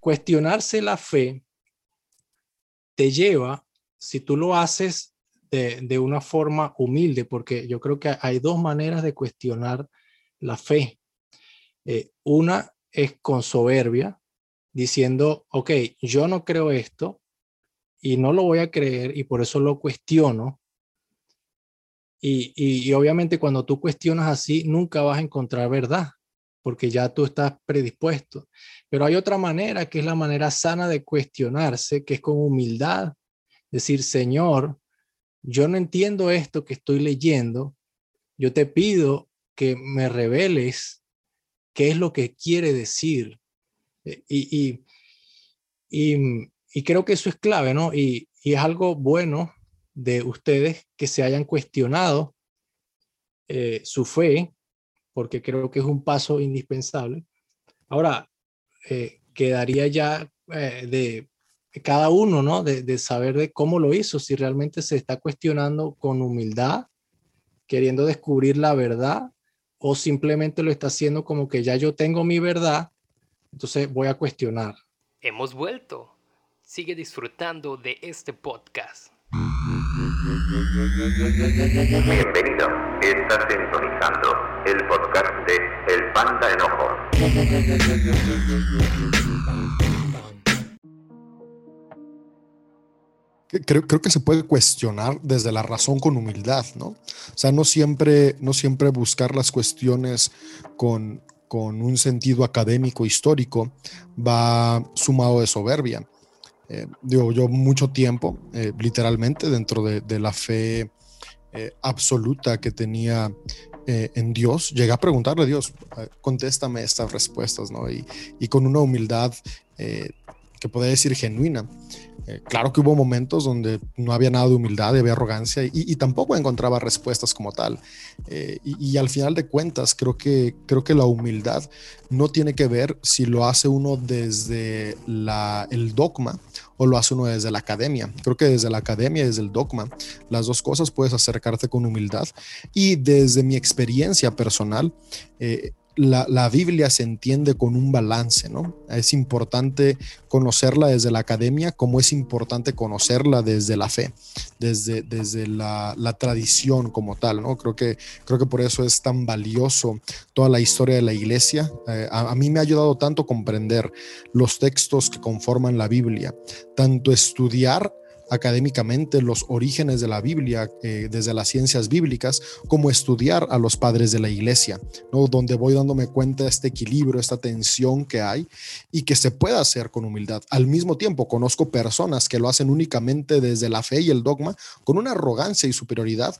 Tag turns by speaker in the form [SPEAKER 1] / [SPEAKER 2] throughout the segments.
[SPEAKER 1] Cuestionarse la fe te lleva, si tú lo haces de, una forma humilde, porque yo creo que hay dos maneras de cuestionar la fe. Eh, una es con soberbia, diciendo, ok, yo no creo esto y no lo voy a creer y por eso lo cuestiono. Y, y, obviamente cuando tú cuestionas así, nunca vas a encontrar verdad, porque ya tú estás predispuesto. Pero hay otra manera, que es la manera sana de cuestionarse, que es con humildad. Decir, Señor, yo no entiendo esto que estoy leyendo, yo te pido que me reveles qué es lo que quiere decir. Eh, y, y, y, creo que eso es clave, ¿no? Y, y, es algo bueno de ustedes que se hayan cuestionado eh, su fe, porque creo que es un paso indispensable. Ahora, eh, quedaría ya de cada uno, ¿no? De, de, saber de cómo lo hizo, si realmente se está cuestionando con humildad, queriendo descubrir la verdad, o simplemente lo está haciendo como que ya yo tengo mi verdad, entonces voy a cuestionar.
[SPEAKER 2] Hemos vuelto. Sigue disfrutando de este podcast.
[SPEAKER 3] Bienvenido. Estás sintonizando el podcast de El Panda Enojo.
[SPEAKER 4] Creo, creo, que se puede cuestionar desde la razón con humildad, ¿no? O sea, no siempre, no siempre buscar las cuestiones con, con un sentido académico histórico va sumado de soberbia. Eh, digo, yo mucho tiempo, eh, literalmente, dentro de, la fe eh, absoluta que tenía en Dios, llegué a preguntarle a Dios, contéstame estas respuestas, ¿no? Y, y con una humildad que podría decir genuina. Eh, claro que hubo momentos donde no había nada de humildad, había arrogancia y, tampoco encontraba respuestas como tal. Eh, y, al final de cuentas, creo que, creo que la humildad no tiene que ver si lo hace uno desde la, el dogma o lo hace uno desde la academia. Creo que desde la academia y desde el dogma, las dos cosas puedes acercarte con humildad. Y desde mi experiencia personal, eh, la, Biblia se entiende con un balance, ¿no? Es importante conocerla desde la academia como es importante conocerla desde la fe, desde, desde la, tradición como tal, ¿no? Creo que, creo que por eso es tan valioso toda la historia de la iglesia. Eh, a, mí me ha ayudado tanto comprender los textos que conforman la Biblia, tanto estudiar académicamente los orígenes de la Biblia eh, desde las ciencias bíblicas, como estudiar a los padres de la iglesia, ¿no? donde voy dándome cuenta de este equilibrio, esta tensión que hay y que se puede hacer con humildad. Al mismo tiempo, conozco personas que lo hacen únicamente desde la fe y el dogma, con una arrogancia y superioridad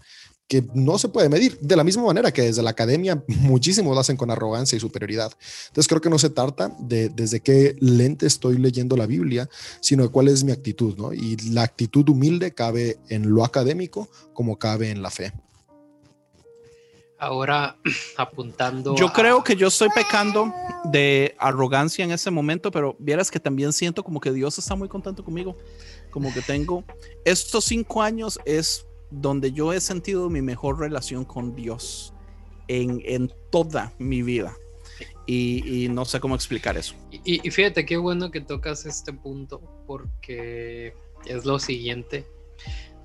[SPEAKER 4] que no se puede medir. De la misma manera que desde la academia muchísimos lo hacen con arrogancia y superioridad. Entonces creo que no se trata de desde qué lente estoy leyendo la Biblia, sino de cuál es mi actitud, ¿no? Y la actitud humilde cabe en lo académico como cabe en la fe.
[SPEAKER 2] Ahora apuntando.
[SPEAKER 5] Yo creo que yo estoy pecando de arrogancia en ese momento, pero vieras que también siento como que Dios está muy contento conmigo. Como que tengo estos cinco años es donde yo he sentido mi mejor relación con Dios en, toda mi vida. Y, no sé cómo explicar eso.
[SPEAKER 2] Y, fíjate qué bueno que tocas este punto porque es lo siguiente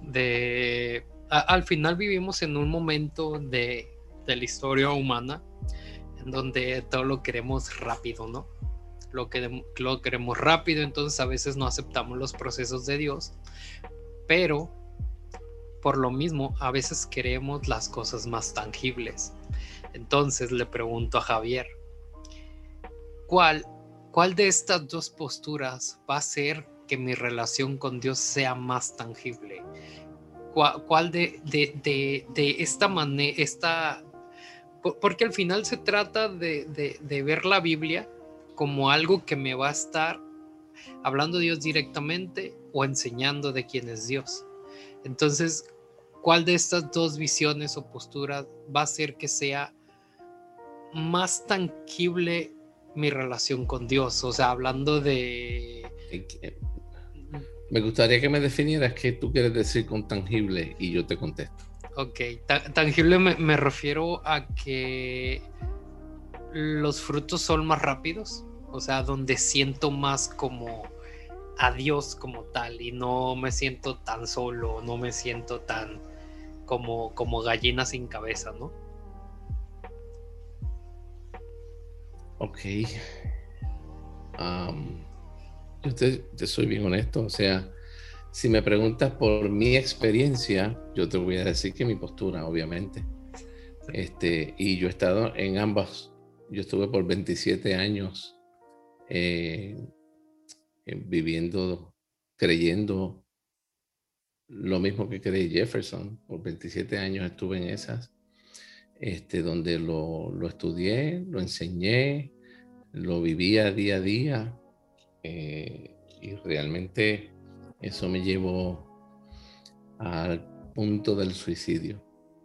[SPEAKER 2] de al final vivimos en un momento de, de, la historia humana en donde todo lo queremos rápido, ¿no? Lo, que, lo queremos rápido, entonces a veces no aceptamos los procesos de Dios, pero por lo mismo, a veces queremos las cosas más tangibles. Entonces le pregunto a Javier, ¿cuál, cuál de estas dos posturas va a hacer que mi relación con Dios sea más tangible? ¿Cuál, de, de, de, esta manera, esta... Porque al final se trata de, de ver la Biblia como algo que me va a estar hablando de Dios directamente o enseñando de quién es Dios. Entonces, ¿cuál de estas dos visiones o posturas va a hacer que sea más tangible mi relación con Dios? O sea, hablando de...
[SPEAKER 6] Me gustaría que me definieras qué tú quieres decir con tangible y yo te contesto.
[SPEAKER 2] Ok, tangible me, me refiero a que los frutos son más rápidos O sea, donde siento más como a Dios como tal y no me siento tan solo, no me siento tan como, como gallina sin cabeza, ¿no?
[SPEAKER 6] Ok. yo te, soy bien honesto, o sea, si me preguntas por mi experiencia, yo te voy a decir que mi postura, obviamente. Este, y yo he estado en ambas. Yo estuve por 27 años eh, viviendo, creyendo lo mismo que cree Jefferson. Por 27 años estuve en esas, este, donde lo, lo estudié, lo enseñé, lo vivía día a día eh, y realmente eso me llevó al punto del suicidio,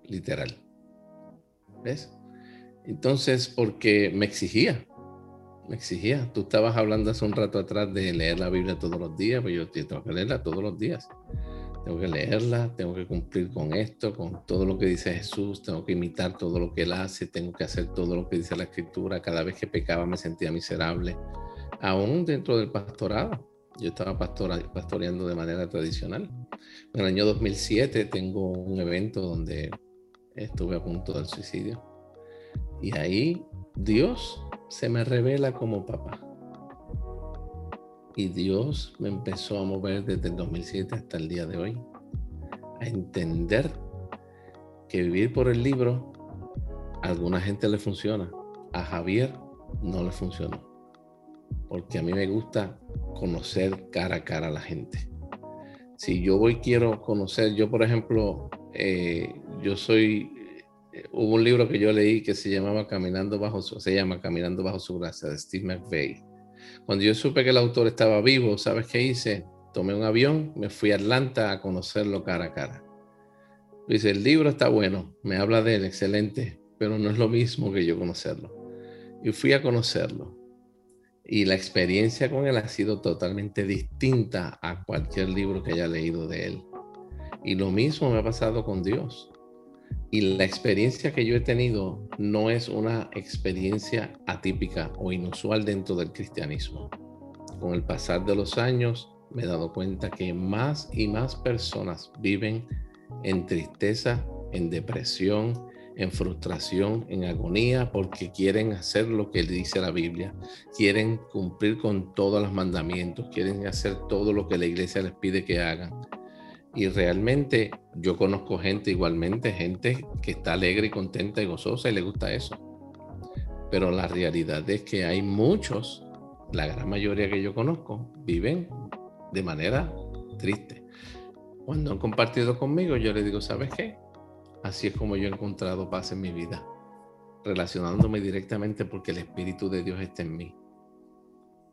[SPEAKER 6] literal. ¿Ves? Entonces, porque me exigía, me exigía. Tú estabas hablando hace un rato atrás de leer la Biblia todos los días, pues yo tengo que leerla todos los días. Tengo que leerla, tengo que cumplir con esto, con todo lo que dice Jesús, tengo que imitar todo lo que él hace, tengo que hacer todo lo que dice la escritura. Cada vez que pecaba me sentía miserable, aún dentro del pastorado. Yo estaba pastoreando de manera tradicional. En el año 2007 tengo un evento donde estuve a punto del suicidio. Y ahí Dios se me revela como papá. Y Dios me empezó a mover desde el 2007 hasta el día de hoy, a entender que vivir por el libro a alguna gente le funciona, a Javier no le funcionó, porque a mí me gusta conocer cara a cara a la gente. Si yo voy quiero conocer, yo por ejemplo, eh, yo soy, hubo un libro que yo leí que se llamaba Caminando bajo su, se llama Caminando bajo su gracia de Steve McVeigh cuando yo supe que el autor estaba vivo, ¿sabes qué hice? Tomé un avión, me fui a Atlanta a conocerlo cara a cara. Dice, el libro está bueno, me habla de él, excelente, pero no es lo mismo que yo conocerlo. Y fui a conocerlo. Y la experiencia con él ha sido totalmente distinta a cualquier libro que haya leído de él. Y lo mismo me ha pasado con Dios. Y la experiencia que yo he tenido no es una experiencia atípica o inusual dentro del cristianismo. Con el pasar de los años me he dado cuenta que más y más personas viven en tristeza, en depresión, en frustración, en agonía, porque quieren hacer lo que dice la Biblia, quieren cumplir con todos los mandamientos, quieren hacer todo lo que la iglesia les pide que hagan y realmente yo conozco gente igualmente, gente que está alegre y contenta y gozosa y le gusta eso. Pero la realidad es que hay muchos, la gran mayoría que yo conozco, viven de manera triste. Cuando han compartido conmigo, yo les digo, ¿sabes qué? Así es como yo he encontrado paz en mi vida, relacionándome directamente porque el Espíritu de Dios está en mí.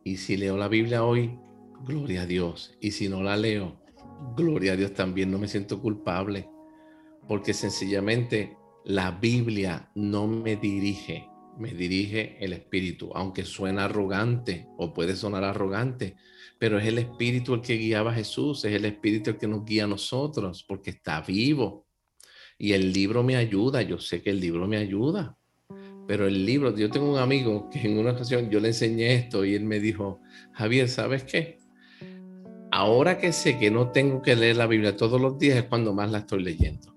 [SPEAKER 6] Y si leo la Biblia hoy, gloria a Dios. Y si no la leo, gloria a Dios también, no me siento culpable, porque sencillamente la Biblia no me dirige, me dirige el Espíritu, aunque suena arrogante o puede sonar arrogante, pero es el Espíritu el que guiaba a Jesús, es el Espíritu el que nos guía a nosotros, porque está vivo. Y el libro me ayuda, yo sé que el libro me ayuda, pero el libro, yo tengo un amigo que en una ocasión yo le enseñé esto y él me dijo, Javier, ¿sabes qué? Ahora que sé que no tengo que leer la Biblia todos los días es cuando más la estoy leyendo.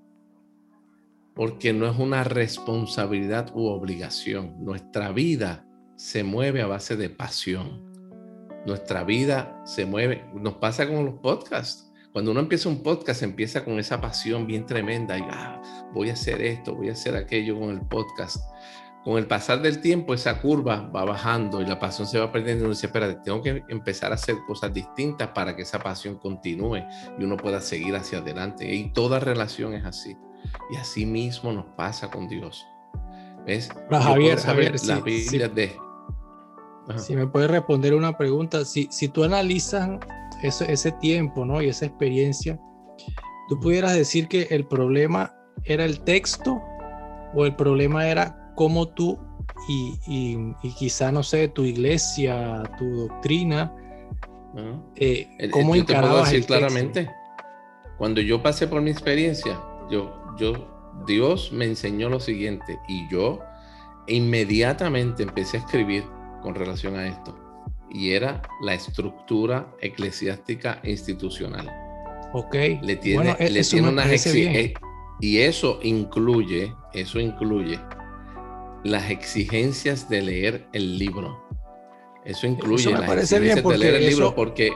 [SPEAKER 6] Porque no es una responsabilidad u obligación. Nuestra vida se mueve a base de pasión. Nuestra vida se mueve, nos pasa con los podcasts. Cuando uno empieza un podcast, empieza con esa pasión bien tremenda y ah, voy a hacer esto, voy a hacer aquello con el podcast con el pasar del tiempo esa curva va bajando y la pasión se va perdiendo. Uno dice, espérate, tengo que empezar a hacer cosas distintas para que esa pasión continúe y uno pueda seguir hacia adelante. Y toda relación es así. Y así mismo nos pasa con Dios. ¿Ves?
[SPEAKER 1] Javier, Javier, la Biblia de... Si me puedes responder una pregunta, si, si tú analizas ese, ese tiempo ¿no? y esa experiencia, tú pudieras decir que el problema era el texto o el problema era cómo tú y, y, quizá, no sé, tu iglesia, tu doctrina,
[SPEAKER 6] eh, cómo yo te puedo decir claramente, cuando yo pasé por mi experiencia, yo, yo, Dios me enseñó lo siguiente y yo inmediatamente empecé a escribir con relación a esto. y era la estructura eclesiástica institucional.
[SPEAKER 1] Ok.
[SPEAKER 6] Le tiene,
[SPEAKER 1] Bueno,
[SPEAKER 6] le tiene unas exi- eh, y eso incluye, eso incluye las exigencias de leer el libro. Eso incluye
[SPEAKER 1] me
[SPEAKER 6] las
[SPEAKER 1] parece bien
[SPEAKER 6] exigencias de leer el libro
[SPEAKER 1] eso-
[SPEAKER 6] porque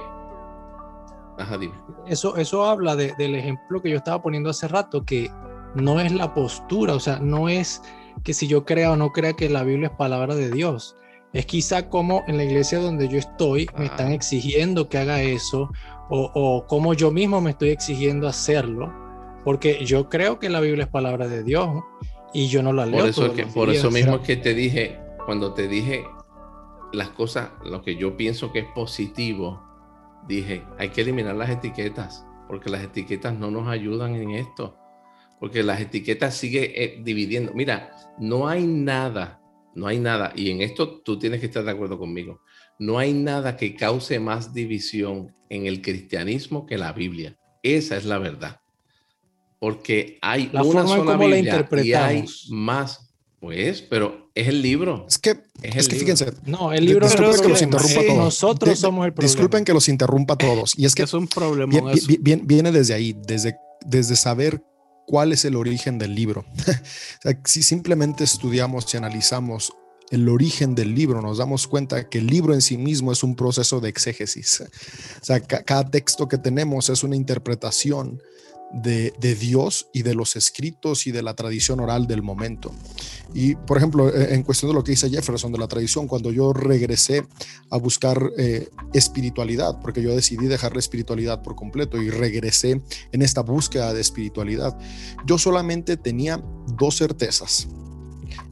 [SPEAKER 6] Ajá, dime.
[SPEAKER 1] Eso, eso habla de- del ejemplo que yo estaba poniendo hace rato, que no es la postura, o sea, no es que si yo crea o no crea que la Biblia es palabra de Dios. Es quizá como en la iglesia donde yo estoy me están exigiendo que haga eso, o, o como yo mismo me estoy exigiendo hacerlo, porque yo creo que la Biblia es palabra de Dios y yo no la leo.
[SPEAKER 6] Por eso, que, por
[SPEAKER 1] días.
[SPEAKER 6] eso mismo
[SPEAKER 1] Será-
[SPEAKER 6] es que te dije, cuando te dije las cosas, lo que yo pienso que es positivo, dije, hay que eliminar las etiquetas, porque las etiquetas no nos ayudan en esto, porque las etiquetas sigue dividiendo. Mira, no hay nada, no hay nada, y en esto tú tienes que estar de acuerdo conmigo, no hay nada que cause más división en el cristianismo que la Biblia. Esa es la verdad. Porque hay
[SPEAKER 1] La
[SPEAKER 6] una
[SPEAKER 1] forma
[SPEAKER 6] sola
[SPEAKER 1] cómo la
[SPEAKER 6] Biblia y hay
[SPEAKER 1] interpretamos.
[SPEAKER 6] más, pues, pero es el libro.
[SPEAKER 4] Es que,
[SPEAKER 6] Es
[SPEAKER 4] es, que
[SPEAKER 6] libro.
[SPEAKER 4] fíjense,
[SPEAKER 1] No, el libro es
[SPEAKER 4] que los
[SPEAKER 1] problema,
[SPEAKER 4] interrumpa
[SPEAKER 1] sí,
[SPEAKER 4] todos.
[SPEAKER 1] nosotros
[SPEAKER 4] Di-
[SPEAKER 1] somos el problema.
[SPEAKER 4] disculpen que los interrumpa a todos. Y es que
[SPEAKER 5] es un problema.
[SPEAKER 4] Bien- viene desde ahí, desde, desde saber cuál es el origen del libro. O sea, si simplemente estudiamos y analizamos el origen del libro, nos damos cuenta que el libro en sí mismo es un proceso de exégesis. O sea, ca- cada texto que tenemos es una interpretación de, Dios y de los escritos y de la tradición oral del momento. Y, por ejemplo, eh, en cuestión de lo que dice Jefferson de la tradición, cuando yo regresé a buscar eh, espiritualidad, porque yo decidí dejar la espiritualidad por completo y regresé en esta búsqueda de espiritualidad, yo solamente tenía dos certezas.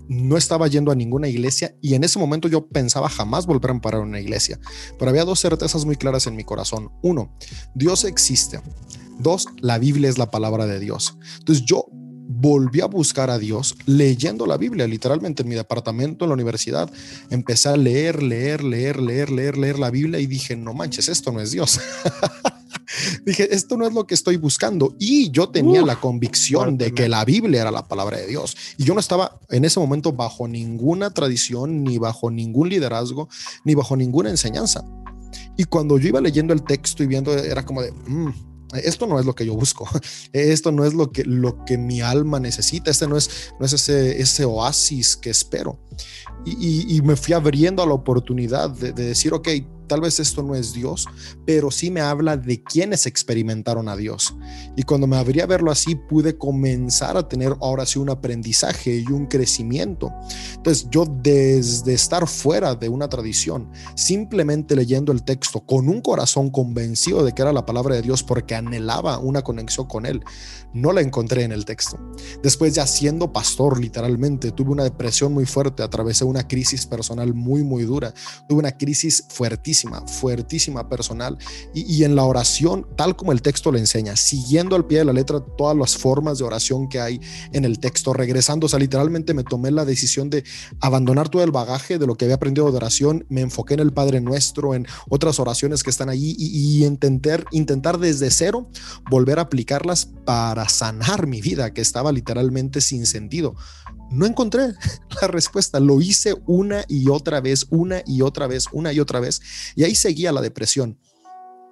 [SPEAKER 4] No estaba yendo a ninguna iglesia y en ese momento yo pensaba jamás volver a parar una iglesia, pero había dos certezas muy claras en mi corazón. Uno, Dios existe. Dos, la Biblia es la palabra de Dios. Entonces yo volví a buscar a Dios leyendo la Biblia, literalmente en mi departamento, en la universidad. Empecé a leer, leer, leer, leer, leer, leer la Biblia y dije, no manches, esto no es Dios. dije, esto no es lo que estoy buscando. Y yo tenía
[SPEAKER 5] Uf,
[SPEAKER 4] la convicción de que la Biblia era la palabra de Dios. Y yo no estaba en ese momento bajo ninguna tradición, ni bajo ningún liderazgo, ni bajo ninguna enseñanza. Y cuando yo iba leyendo el texto y viendo, era como de, "Mm, esto no es lo que yo busco, esto no es lo que, lo que mi alma necesita, este no es, no es ese, ese oasis que espero. Y, y- y me fui abriendo a la oportunidad de, de decir, ok, tal vez esto no es Dios, pero sí me habla de quienes experimentaron a Dios. Y cuando me abrí a verlo así, pude comenzar a tener ahora sí un aprendizaje y un crecimiento. Entonces yo desde estar fuera de una tradición, simplemente leyendo el texto con un corazón convencido de que era la palabra de Dios porque anhelaba una conexión con Él, no la encontré en el texto. Después ya siendo pastor, literalmente, tuve una depresión muy fuerte, atravesé una crisis personal muy, muy dura, tuve una crisis fuertísima, fuertísima personal y, en la oración, tal como el texto le enseña, siguiendo al pie de la letra todas las formas de oración que hay en el texto, regresando, o sea, literalmente me tomé la decisión de abandonar todo el bagaje de lo que había aprendido de oración, me enfoqué en el Padre Nuestro, en otras oraciones que están ahí y, y intentar desde cero volver a aplicarlas para sanar mi vida que estaba literalmente sin sentido. No encontré la respuesta, lo hice una y otra vez, una y otra vez, una y otra vez, y ahí seguía la depresión.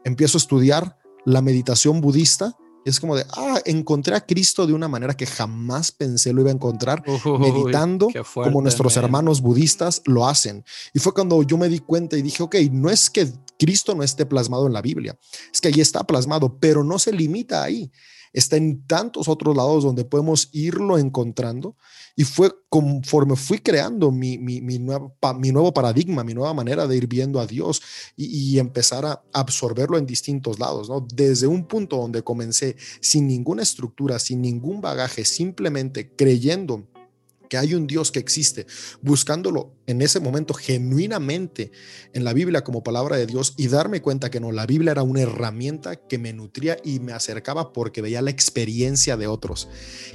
[SPEAKER 4] Empiezo a estudiar la meditación budista y es como de, ah, encontré a Cristo de una manera que jamás pensé lo iba a encontrar meditando
[SPEAKER 5] fuerte,
[SPEAKER 4] como nuestros
[SPEAKER 5] man.
[SPEAKER 4] hermanos budistas lo hacen. Y fue cuando yo me di cuenta y dije, ok, no es que Cristo no esté plasmado en la Biblia, es que ahí está plasmado, pero no se limita ahí. Está en tantos otros lados donde podemos irlo encontrando. Y fue conforme fui creando mi, mi, mi, nuevo, mi nuevo paradigma, mi nueva manera de ir viendo a Dios y, y empezar a absorberlo en distintos lados, ¿no? Desde un punto donde comencé sin ninguna estructura, sin ningún bagaje, simplemente creyendo que hay un Dios que existe, buscándolo en ese momento genuinamente en la Biblia como palabra de Dios y darme cuenta que no, la Biblia era una herramienta que me nutría y me acercaba porque veía la experiencia de otros.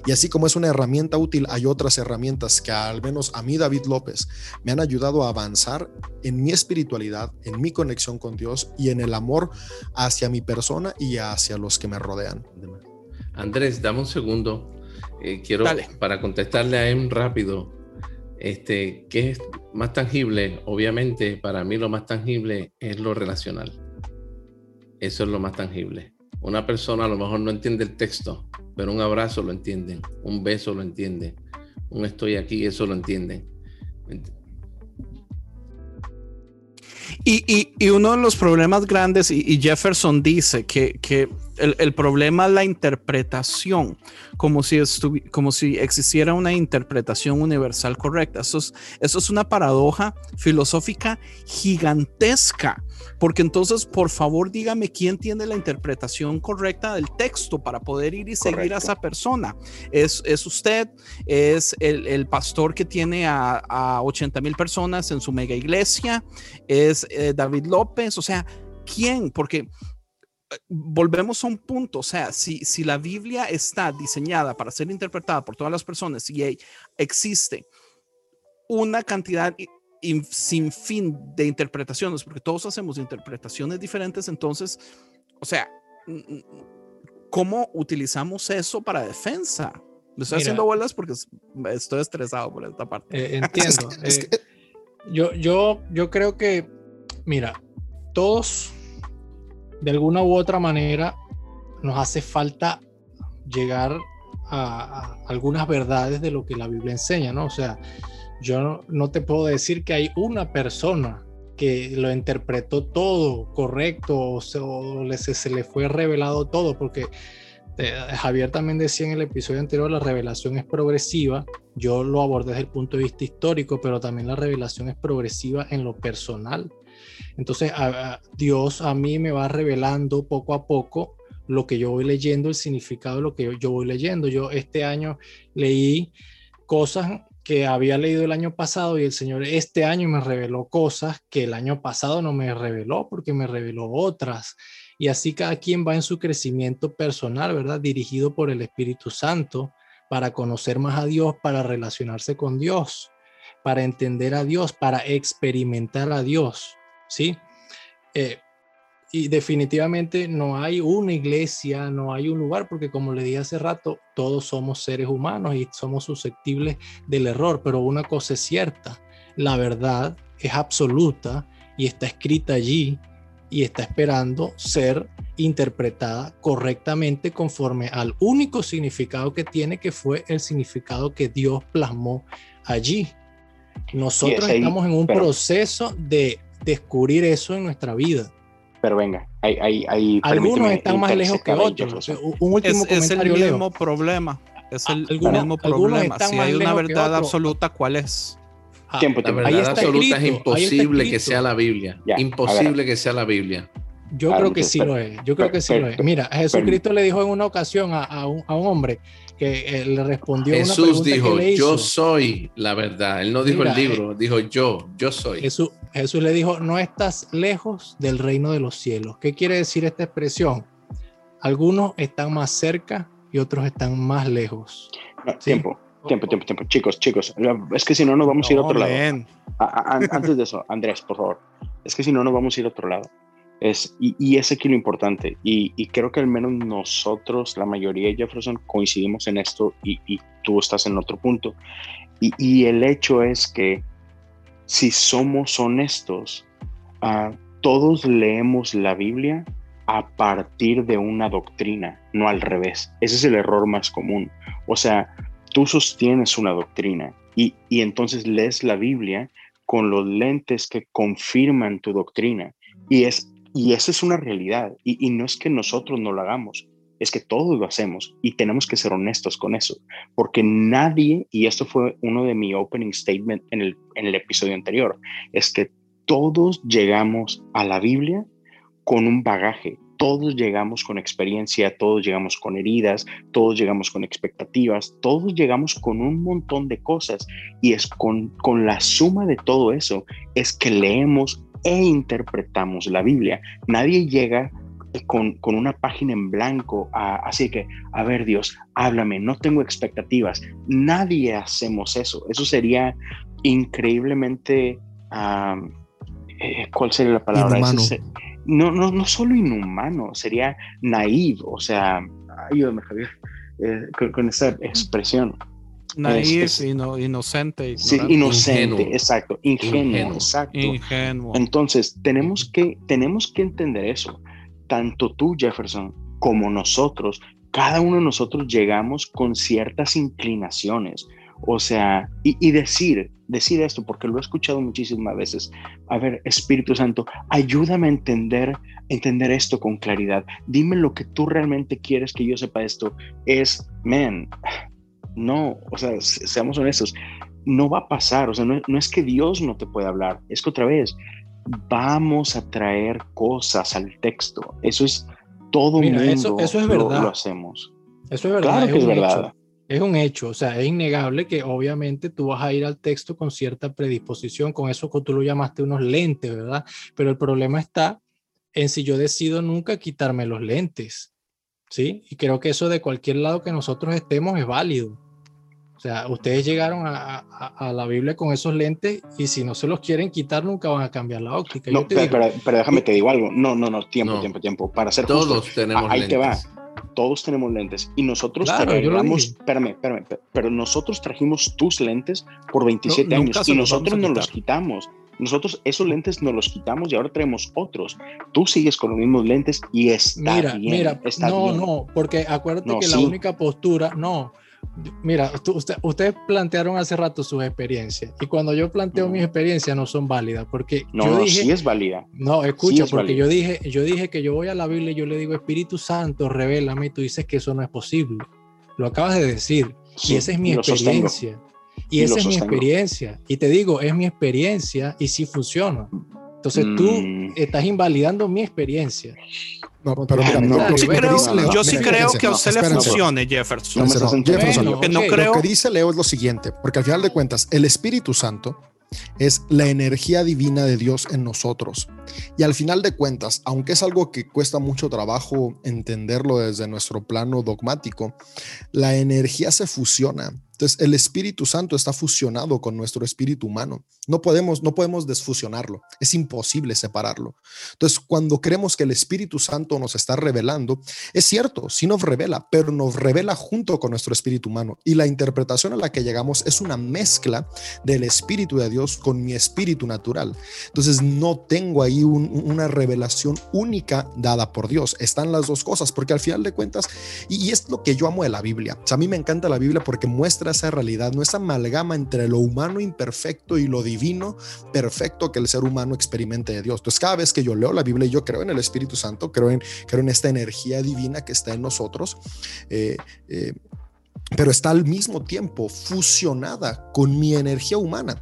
[SPEAKER 4] Y así como es una herramienta útil, hay otras herramientas que al menos a mí, David López, me han ayudado a avanzar en mi espiritualidad, en mi conexión con Dios y en el amor hacia mi persona y hacia los que me rodean.
[SPEAKER 6] Andrés, dame un segundo. Eh, quiero,
[SPEAKER 5] Dale.
[SPEAKER 6] para contestarle a él rápido, Este, ¿Qué es más tangible? Obviamente, para mí lo más tangible es lo relacional. Eso es lo más tangible. Una persona a lo mejor no entiende el texto, pero un abrazo lo entienden, un beso lo entiende, un estoy aquí, eso lo entienden.
[SPEAKER 5] Y, uno de los problemas grandes, y, Jefferson dice que, el, problema es la interpretación, como si, como si existiera una interpretación universal correcta. Eso es, eso es una paradoja filosófica gigantesca, porque entonces, por favor, dígame quién tiene la interpretación correcta del texto para poder ir y seguir a esa persona. ¿Es, es usted? ¿Es el, pastor que tiene a, a 80 mil personas en su mega iglesia? ¿Es eh, David López? O sea, ¿quién? Porque volvemos a un punto, o sea, si, si la Biblia está diseñada para ser interpretada por todas las personas y existe una cantidad sin fin de interpretaciones, porque todos hacemos interpretaciones diferentes, entonces, o sea, ¿cómo utilizamos eso para defensa? Me estoy haciendo bolas porque estoy estresado por esta parte.
[SPEAKER 1] Eh, entiendo. Eh, yo, yo, yo creo que, mira, todos de alguna u otra manera nos hace falta llegar a, algunas verdades de lo que la Biblia enseña, ¿no? O sea, yo no, te puedo decir que hay una persona que lo interpretó todo correcto o, se, le fue revelado todo, porque eh, Javier también decía en el episodio anterior, la revelación es progresiva, yo lo abordé desde el punto de vista histórico, pero también la revelación es progresiva en lo personal. Entonces, Dios a mí me va revelando poco a poco lo que yo voy leyendo, el significado de lo que yo, voy leyendo. Yo este año leí cosas que había leído el año pasado y el Señor este año me reveló cosas que el año pasado no me reveló porque me reveló otras. Y así cada quien va en su crecimiento personal, ¿verdad? Dirigido por el Espíritu Santo para conocer más a Dios, para relacionarse con Dios, para entender a Dios, para experimentar a Dios. ¿Sí? Eh, y definitivamente no hay una iglesia, no hay un lugar, porque como le dije hace rato, todos somos seres humanos y somos susceptibles del error, pero una cosa es cierta, la verdad es absoluta y está escrita allí y está esperando ser interpretada correctamente conforme al único significado que tiene, que fue el significado que Dios plasmó allí. Nosotros estamos en un proceso de descubrir eso en nuestra vida.
[SPEAKER 7] Pero venga, hay, hay,
[SPEAKER 1] algunos están más lejos que otros. Un último
[SPEAKER 5] es, el mismo problema. Es el, mismo problema. Si hay una verdad absoluta, ¿cuál es?
[SPEAKER 6] Ah, tiempo, La verdad absoluta es imposible que sea la Biblia. imposible que sea la Biblia.
[SPEAKER 1] Yo creo que sí lo es. Yo creo que sí lo es. Mira, Jesucristo le dijo en una ocasión a, un, a un, hombre que le respondió
[SPEAKER 6] Jesús dijo, yo soy la verdad. Él no dijo el libro, dijo yo, yo soy.
[SPEAKER 1] Jesús, Jesús le dijo, no estás lejos del reino de los cielos. ¿Qué quiere decir esta expresión? Algunos están más cerca y otros están más lejos.
[SPEAKER 7] Tiempo, tiempo, tiempo, tiempo. Chicos, chicos, es que si no nos vamos a ir a otro lado. antes de eso, Andrés, por favor. Es que si no nos vamos a ir a otro lado. Es, y, y es aquí lo importante, y, creo que al menos nosotros, la mayoría de Jefferson, coincidimos en esto y, tú estás en otro punto. Y, el hecho es que si somos honestos, uh, todos leemos la Biblia a partir de una doctrina, no al revés. Ese es el error más común. O sea, tú sostienes una doctrina y, y entonces lees la Biblia con los lentes que confirman tu doctrina. Y es y esa es una realidad. Y, no es que nosotros no lo hagamos, es que todos lo hacemos y tenemos que ser honestos con eso. Porque nadie, y esto fue uno de mi opening statement en el, en el episodio anterior, es que todos llegamos a la Biblia con un bagaje. Todos llegamos con experiencia, todos llegamos con heridas, todos llegamos con expectativas, todos llegamos con un montón de cosas. Y es con, con la suma de todo eso, es que leemos e interpretamos la Biblia. Nadie llega con, con, una página en blanco, así que, a ver Dios, háblame, no tengo expectativas. Nadie hacemos eso. Eso sería increíblemente, eh, ¿cuál sería la palabra? no, no, no solo inhumano, sería naive, o sea, ayúdame Javier, eh, con, con esa expresión.
[SPEAKER 5] Inocente.
[SPEAKER 7] Sí, inocente, exacto. Ingenuo, exacto.
[SPEAKER 5] Ingenuo.
[SPEAKER 7] Entonces, tenemos que, tenemos que entender eso. Tanto tú, Jefferson, como nosotros, cada uno de nosotros llegamos con ciertas inclinaciones. O sea, y, decir, decir esto, porque lo he escuchado muchísimas veces. A ver, Espíritu Santo, ayúdame a entender, entender esto con claridad. Dime lo que tú realmente quieres que yo sepa esto. Es, man, no, o sea, seamos honestos, no va a pasar. O sea, no, no es que Dios no te pueda hablar, es que otra vez vamos a traer cosas al texto. Eso es todo mundo
[SPEAKER 1] eso, eso es verdad.
[SPEAKER 7] Lo, hacemos.
[SPEAKER 1] Eso es verdad.
[SPEAKER 7] Claro que es, verdad.
[SPEAKER 1] Es un hecho, o sea, es innegable que obviamente tú vas a ir al texto con cierta predisposición, con eso que tú lo llamaste unos lentes, ¿verdad? Pero el problema está en si yo decido nunca quitarme los lentes, ¿sí? Y creo que eso de cualquier lado que nosotros estemos es válido. O sea, ustedes llegaron a, a, la Biblia con esos lentes y si no se los quieren quitar, nunca van a cambiar la óptica.
[SPEAKER 7] No, pero, pero, déjame te digo algo. No, no, no, tiempo, tiempo, tiempo. Para ser
[SPEAKER 6] Todos tenemos
[SPEAKER 7] ahí
[SPEAKER 6] lentes.
[SPEAKER 7] te va. Todos tenemos lentes. Y nosotros claro, trajimos, espérame, espérame, pero nosotros trajimos tus lentes por 27 no, años y nosotros nos los quitamos. Nosotros esos lentes nos los quitamos y ahora traemos otros. Tú sigues con los mismos lentes y está
[SPEAKER 1] mira,
[SPEAKER 7] bien.
[SPEAKER 1] Mira,
[SPEAKER 7] está
[SPEAKER 1] no,
[SPEAKER 7] bien.
[SPEAKER 1] no, porque acuérdate
[SPEAKER 7] No,
[SPEAKER 1] que
[SPEAKER 7] sí.
[SPEAKER 1] la única postura, no. Mira, tú- usted- ustedes plantearon hace rato sus experiencias y cuando yo planteo
[SPEAKER 7] No.
[SPEAKER 1] mis experiencias no son válidas porque
[SPEAKER 7] No,
[SPEAKER 1] yo
[SPEAKER 7] no,
[SPEAKER 1] dije,
[SPEAKER 7] sí es válida.
[SPEAKER 1] no, escucha,
[SPEAKER 7] es
[SPEAKER 1] porque yo dije, yo dije que yo voy a la Biblia y yo le digo Espíritu Santo, revélame y tú dices que eso no es posible. Lo acabas de decir
[SPEAKER 7] Sí,
[SPEAKER 1] y esa es mi
[SPEAKER 7] sostengo.
[SPEAKER 1] experiencia. Y,
[SPEAKER 7] Y
[SPEAKER 1] esa es mi experiencia. Y te digo, es mi experiencia y sí funciona. Entonces tú
[SPEAKER 7] Mm.
[SPEAKER 1] estás invalidando mi experiencia.
[SPEAKER 4] No, pero mira,
[SPEAKER 7] No,
[SPEAKER 5] Yo sí
[SPEAKER 4] que
[SPEAKER 5] creo,
[SPEAKER 4] dice Leo-
[SPEAKER 5] yo sí
[SPEAKER 4] mira,
[SPEAKER 5] creo que a usted le
[SPEAKER 4] espérense.
[SPEAKER 5] funcione, Jefferson.
[SPEAKER 7] No
[SPEAKER 4] Jefferson,
[SPEAKER 1] Bueno,
[SPEAKER 5] no creo.
[SPEAKER 4] Lo que dice Leo es lo siguiente, porque al final de cuentas, el Espíritu Santo es la energía divina de Dios en nosotros. Y al final de cuentas, aunque es algo que cuesta mucho trabajo entenderlo desde nuestro plano dogmático, la energía se fusiona. Entonces, el Espíritu Santo está fusionado con nuestro espíritu humano. No podemos, no podemos desfusionarlo. Es imposible separarlo. Entonces, cuando creemos que el Espíritu Santo nos está revelando, es cierto, sí nos revela, pero nos revela junto con nuestro espíritu humano. Y la interpretación a la que llegamos es una mezcla del Espíritu de Dios con mi espíritu natural. Entonces, no tengo ahí un- una revelación única dada por Dios. Están las dos cosas, porque al final de cuentas, y, y es lo que yo amo de la Biblia. A mí me encanta la Biblia porque muestra esa realidad, no esa amalgama entre lo humano imperfecto y lo divino perfecto que el ser humano experimente de Dios. Entonces, cada vez que yo leo la Biblia yo creo en el Espíritu Santo, creo en, creo en esta energía divina que está en nosotros, eh, eh, pero está al mismo tiempo fusionada con mi energía humana.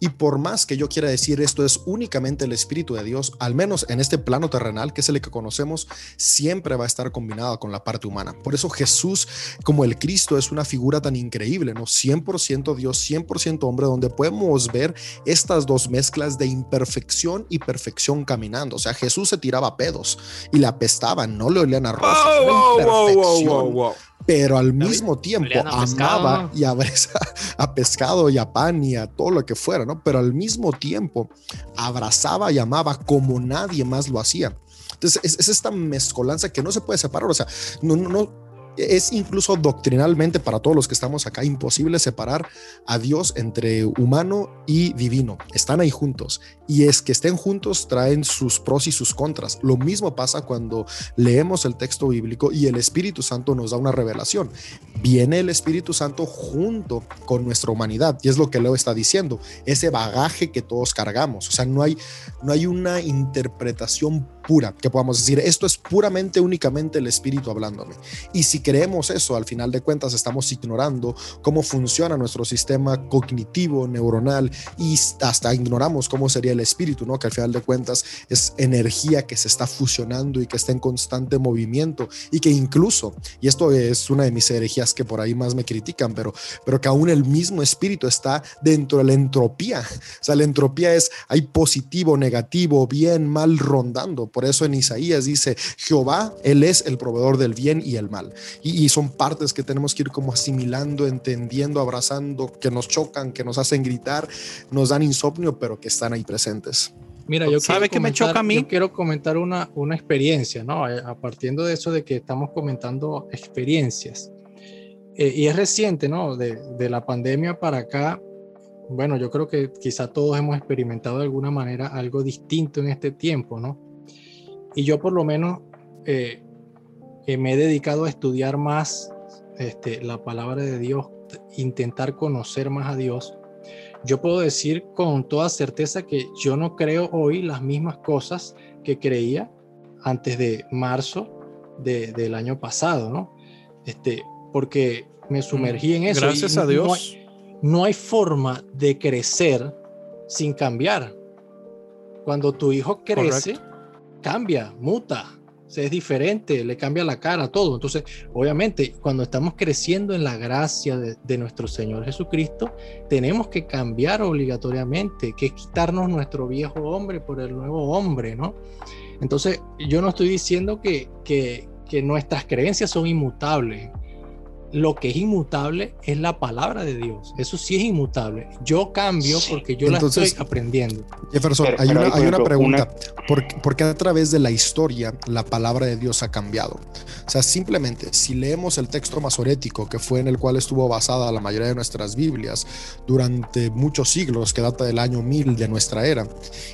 [SPEAKER 4] Y por más que yo quiera decir esto es únicamente el Espíritu de Dios, al menos en este plano terrenal, que es el que conocemos, siempre va a estar combinada con la parte humana. Por eso Jesús, como el Cristo, es una figura tan increíble, ¿no? 100% Dios, 100% hombre, donde podemos ver estas dos mezclas de imperfección y perfección caminando. O sea, Jesús se tiraba pedos y le apestaban, no le olían a rosas. Pero al mismo tiempo amaba y a, a pescado y a pan y a todo lo que fuera, ¿no? Pero al mismo tiempo abrazaba y amaba como nadie más lo hacía. Entonces es, es esta mezcolanza que no se puede separar, o sea, no, no, no es incluso doctrinalmente para todos los que estamos acá imposible separar a Dios entre humano y divino. Están ahí juntos y es que estén juntos traen sus pros y sus contras. Lo mismo pasa cuando leemos el texto bíblico y el Espíritu Santo nos da una revelación. Viene el Espíritu Santo junto con nuestra humanidad y es lo que Leo está diciendo, ese bagaje que todos cargamos. O sea, no hay, no hay una interpretación pura que podamos decir, esto es puramente, únicamente el Espíritu hablándome. Y si creemos eso, al final de cuentas estamos ignorando cómo funciona nuestro sistema cognitivo, neuronal y hasta ignoramos cómo sería el espíritu, ¿no? Que al final de cuentas es energía que se está fusionando y que está en constante movimiento y que incluso, y esto es una de mis herejías que por ahí más me critican, pero, pero que aún el mismo espíritu está dentro de la entropía. O sea, la entropía es, hay positivo, negativo, bien, mal rondando. Por eso en Isaías dice, Jehová, Él es el proveedor del bien y el mal. Y, y, son partes que tenemos que ir como asimilando, entendiendo, abrazando, que nos chocan, que nos hacen gritar, nos dan insomnio, pero que están ahí presentes.
[SPEAKER 1] Mira, yo
[SPEAKER 5] ¿Sabe qué me choca a mí?
[SPEAKER 1] Yo quiero comentar una, una experiencia, ¿no? A partir de eso de que estamos comentando experiencias. eh, y es reciente, ¿no? De, de, la pandemia para acá, bueno, yo creo que quizá todos hemos experimentado de alguna manera algo distinto en este tiempo, ¿no? Y yo por lo menos eh, me he dedicado a estudiar más este, la palabra de Dios, intentar conocer más a Dios. Yo puedo decir con toda certeza que yo no creo hoy las mismas cosas que creía antes de marzo de, del año pasado, ¿no? Este, porque me sumergí en eso.
[SPEAKER 5] Gracias a Dios.
[SPEAKER 1] No hay, forma de crecer sin cambiar. Cuando tu hijo crece, cambia, muta, es diferente, le cambia la cara, todo. Entonces, obviamente, cuando estamos creciendo en la gracia de, nuestro Señor Jesucristo, tenemos que cambiar obligatoriamente, que quitarnos nuestro viejo hombre por el nuevo hombre, ¿no? Entonces, yo no estoy diciendo que, que, que nuestras creencias son inmutables lo que es inmutable es la palabra de Dios. Eso sí es inmutable. Yo cambio porque yo la estoy aprendiendo.
[SPEAKER 4] Jefferson, hay, una, hay una, pregunta. ¿Por, qué a través de la historia la palabra de Dios ha cambiado? O sea, simplemente, si leemos el texto masorético, que fue en el cual estuvo basada la mayoría de nuestras Biblias durante muchos siglos, que data del año 1000 de nuestra era,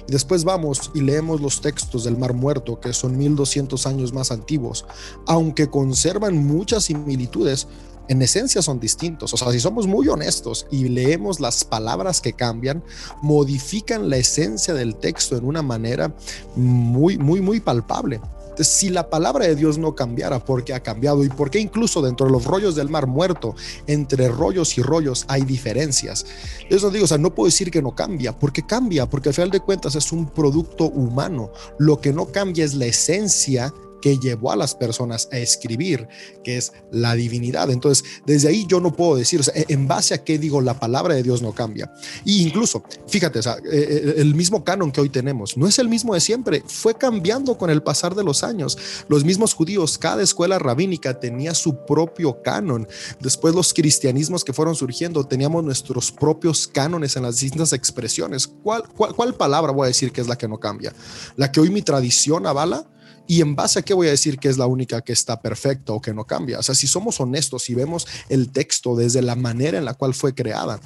[SPEAKER 4] y después vamos y leemos los textos del Mar Muerto, que son 1200 años más antiguos, aunque conservan muchas similitudes, en esencia son distintos. O sea, si somos muy honestos y leemos las palabras que cambian, modifican la esencia del texto en una manera muy, muy, muy palpable. Entonces, si la palabra de Dios no cambiara, ¿por qué ha cambiado? ¿Y por qué incluso dentro de los rollos del mar muerto, entre rollos y rollos hay diferencias? Eso digo, o sea, no puedo decir que no cambia, porque cambia, porque al final de cuentas es un producto humano. Lo que no cambia es la esencia que llevó a las personas a escribir, que es la divinidad. Entonces, desde ahí yo no puedo decir, o sea, en base a qué digo, la palabra de Dios no cambia. Y incluso, fíjate, eh, eh, el mismo canon que hoy tenemos no es el mismo de siempre, fue cambiando con el pasar de los años. Los mismos judíos, cada escuela rabínica tenía su propio canon. Después los cristianismos que fueron surgiendo, teníamos nuestros propios cánones en las distintas expresiones. ¿Cuál, cuál, cuál palabra voy a decir que es la que no cambia? ¿La que hoy mi tradición avala? Y en base a qué voy a decir que es la única que está perfecta o que no cambia. O sea, si somos honestos y vemos el texto desde la manera en la cual fue creada,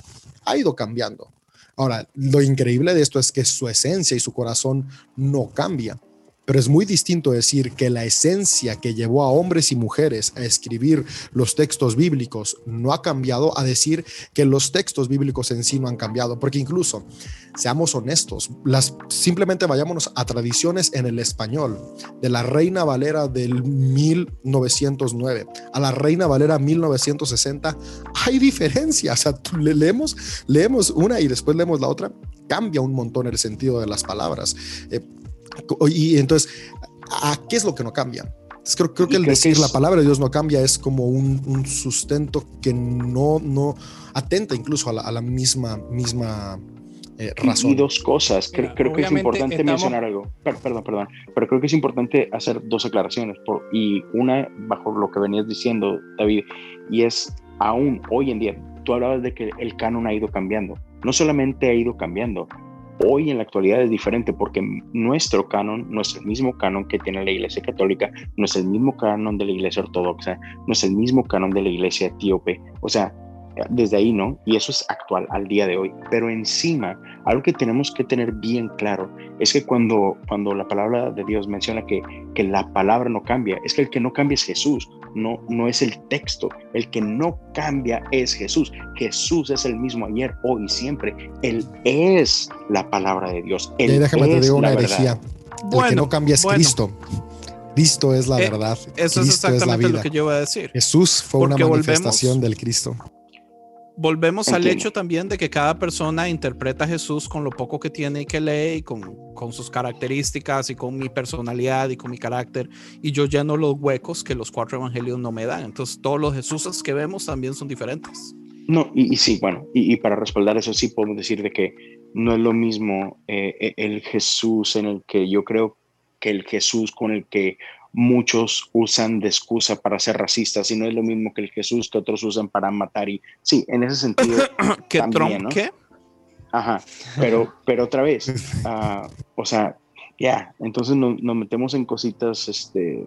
[SPEAKER 4] ha ido cambiando. Ahora, lo increíble de esto es que su esencia y su corazón no cambia. Pero es muy distinto decir que la esencia que llevó a hombres y mujeres a escribir los textos bíblicos no ha cambiado a decir que los textos bíblicos en sí no han cambiado. Porque incluso, seamos honestos, las, simplemente vayámonos a tradiciones en el español, de la Reina Valera del 1909 a la Reina Valera 1960, hay diferencia. O sea, leemos, leemos una y después leemos la otra cambia un montón el sentido de las palabras. Eh, y entonces, ¿a qué es lo que no cambia? creo, creo que el decir la palabra de Dios no cambia es como un, sustento que no, no atenta incluso a la, misma, misma eh, razón.
[SPEAKER 7] Y, dos cosas. creo, que es importante mencionar algo. Perdón, perdón. Pero creo que es importante hacer dos aclaraciones. Por, y una bajo lo que venías diciendo, David, y es aún hoy en día, tú hablabas de que el canon ha ido cambiando. No solamente ha ido cambiando, Hoy en la actualidad es diferente porque nuestro canon no es el mismo canon que tiene la Iglesia Católica, no es el mismo canon de la Iglesia Ortodoxa, no es el mismo canon de la Iglesia Etíope. O sea, desde ahí, ¿no? Y eso es actual al día de hoy. Pero encima, algo que tenemos que tener bien claro es que cuando, cuando la palabra de Dios menciona que, que la palabra no cambia, es que el que no cambia es Jesús, no, no es el texto. El que no cambia es Jesús. Jesús es el mismo ayer, hoy y siempre. Él es la palabra de Dios. Él
[SPEAKER 4] déjame te digo una herejía. El que no cambia es Cristo. Cristo es la eh, verdad.
[SPEAKER 5] Eso es exactamente lo que yo iba a decir.
[SPEAKER 4] Jesús fue una manifestación del Cristo
[SPEAKER 5] volvemos al hecho también de que cada persona interpreta a Jesús con lo poco que tiene y que lee y con, con, sus características y con mi personalidad y con mi carácter. Y yo lleno los huecos que los cuatro evangelios no me dan. Entonces todos los Jesuses que vemos también son diferentes.
[SPEAKER 7] No, y, sí, bueno, y, para respaldar eso sí podemos decir de que no es lo mismo eh, el Jesús en el que yo creo que el Jesús con el que muchos usan de excusa para ser racistas y no es lo mismo que el Jesús que otros usan para matar y sí, en ese sentido
[SPEAKER 5] ¿Qué Trump qué?
[SPEAKER 7] Ajá, pero, pero otra vez, ah, o sea, ya, entonces nos, metemos en cositas, este,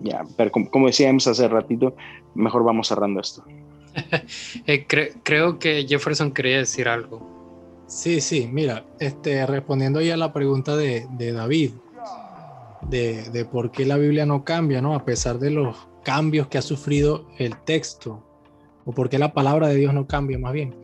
[SPEAKER 7] ya, pero como, como, decíamos hace ratito, mejor vamos cerrando esto.
[SPEAKER 2] Eh, creo que Jefferson quería decir algo.
[SPEAKER 1] Sí, sí, mira, este, respondiendo ya a la pregunta de, David, de, por qué la Biblia no cambia, ¿no? A pesar de los cambios que ha sufrido el texto, o por qué la palabra de Dios no cambia más bien.